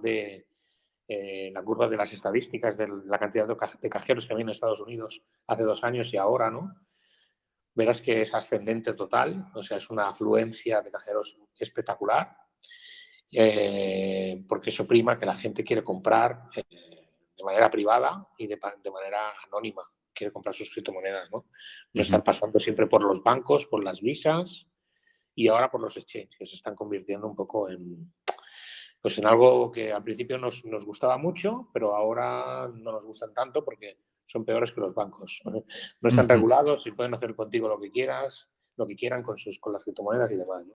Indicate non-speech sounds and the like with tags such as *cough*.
de eh, la curva de las estadísticas de la cantidad de cajeros que había en Estados Unidos hace dos años y ahora, ¿no? Verás que es ascendente total, o sea, es una afluencia de cajeros espectacular, eh, porque eso prima que la gente quiere comprar eh, de manera privada y de, de, manera anónima, quiere comprar sus criptomonedas, ¿no? No están pasando siempre por los bancos, por las visas y ahora por los exchanges, que se están convirtiendo un poco en, pues en algo que al principio nos, nos, gustaba mucho, pero ahora no nos gustan tanto porque son peores que los bancos. *laughs* No están regulados y pueden hacer contigo lo que quieras, lo que quieran con, sus, con las criptomonedas y demás. ¿no?